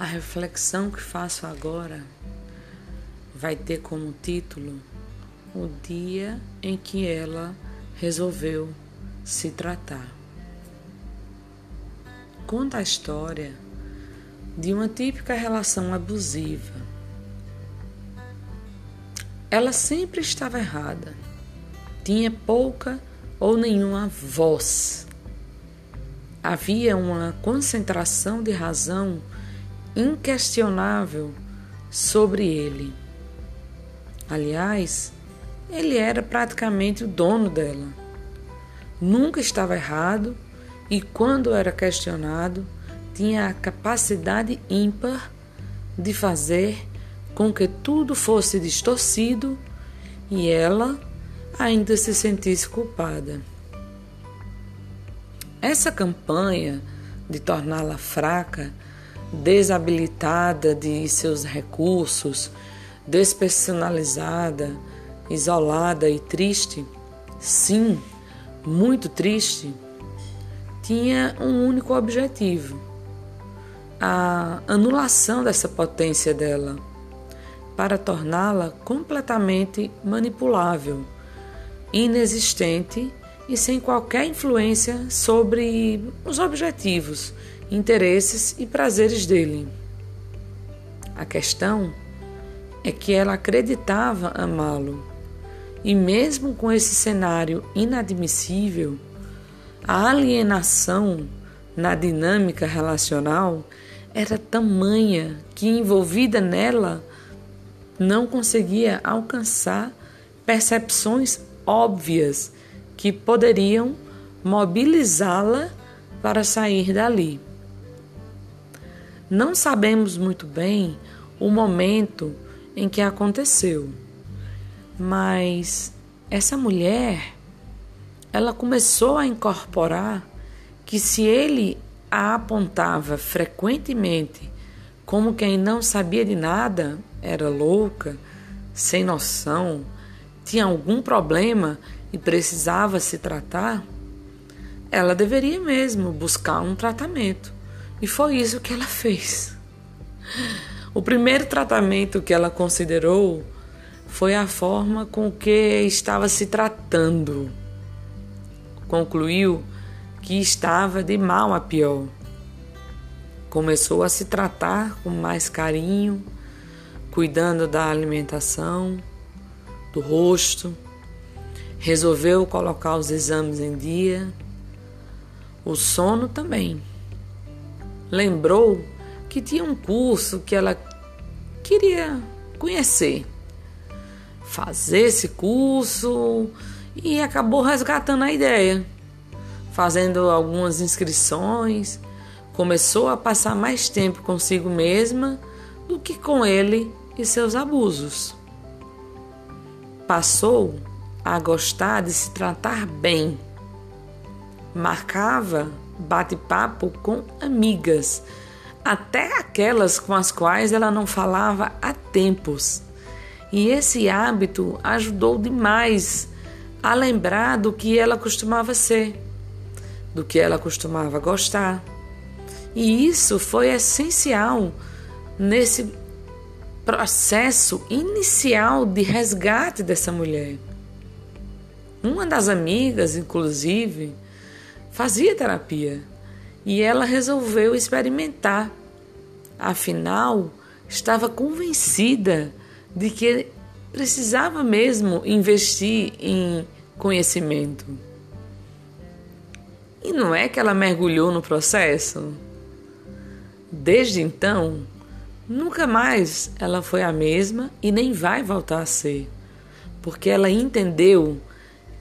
A reflexão que faço agora vai ter como título o dia em que ela resolveu se tratar. Conta a história de uma típica relação abusiva. Ela sempre estava errada, tinha pouca ou nenhuma voz. Havia uma concentração de razão inquestionável sobre ele. Aliás, ele era praticamente o dono dela. Nunca estava errado e, quando era questionado, tinha a capacidade ímpar de fazer com que tudo fosse distorcido e ela ainda se sentisse culpada. Essa campanha de torná-la fraca desabilitada de seus recursos, despersonalizada, isolada e triste, sim, muito triste, tinha um único objetivo: a anulação dessa potência dela, para torná-la completamente manipulável, inexistente e sem qualquer influência sobre os objetivos interesses e prazeres dele. A questão é que ela acreditava amá-lo, e mesmo com esse cenário inadmissível, a alienação na dinâmica relacional era tamanha que, envolvida nela, não conseguia alcançar percepções óbvias que poderiam mobilizá-la para sair dali. Não sabemos muito bem o momento em que aconteceu, mas essa mulher ela começou a incorporar que se ele a apontava frequentemente como quem não sabia de nada, era louca, sem noção, tinha algum problema e precisava se tratar, ela deveria mesmo buscar um tratamento. E foi isso que ela fez. O primeiro tratamento que ela considerou foi a forma com que estava se tratando. Concluiu que estava de mal a pior. Começou a se tratar com mais carinho, cuidando da alimentação, do rosto, resolveu colocar os exames em dia, o sono também lembrou que tinha um curso que ela queria conhecer, fazer esse curso e acabou resgatando a ideia, fazendo algumas inscrições, começou a passar mais tempo consigo mesma do que com ele e seus abusos. Passou a gostar de se tratar bem. Marcava bate-papo com amigas, até aquelas com as quais ela não falava há tempos. E esse hábito ajudou demais a lembrar do que ela costumava ser, do que ela costumava gostar. E isso foi essencial nesse processo inicial de resgate dessa mulher. Uma das amigas, inclusive, fazia terapia e ela resolveu experimentar. Afinal, estava convencida de que precisava mesmo investir em conhecimento. E não é que ela mergulhou no processo? Desde então, nunca mais ela foi a mesma e nem vai voltar a ser, porque ela entendeu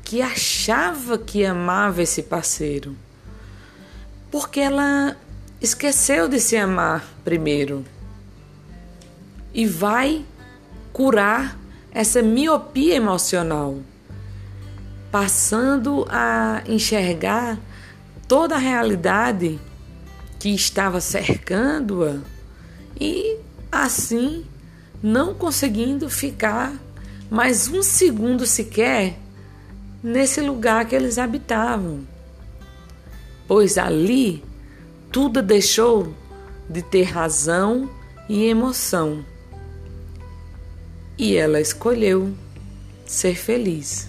que achava que amava esse parceiro, porque ela esqueceu de se amar primeiro. E vai curar essa miopia emocional, passando a enxergar toda a realidade que estava cercando-a e assim não conseguindo ficar mais um segundo sequer nesse lugar que eles habitavam, pois ali tudo deixou de ter razão e emoção. E ela escolheu ser feliz.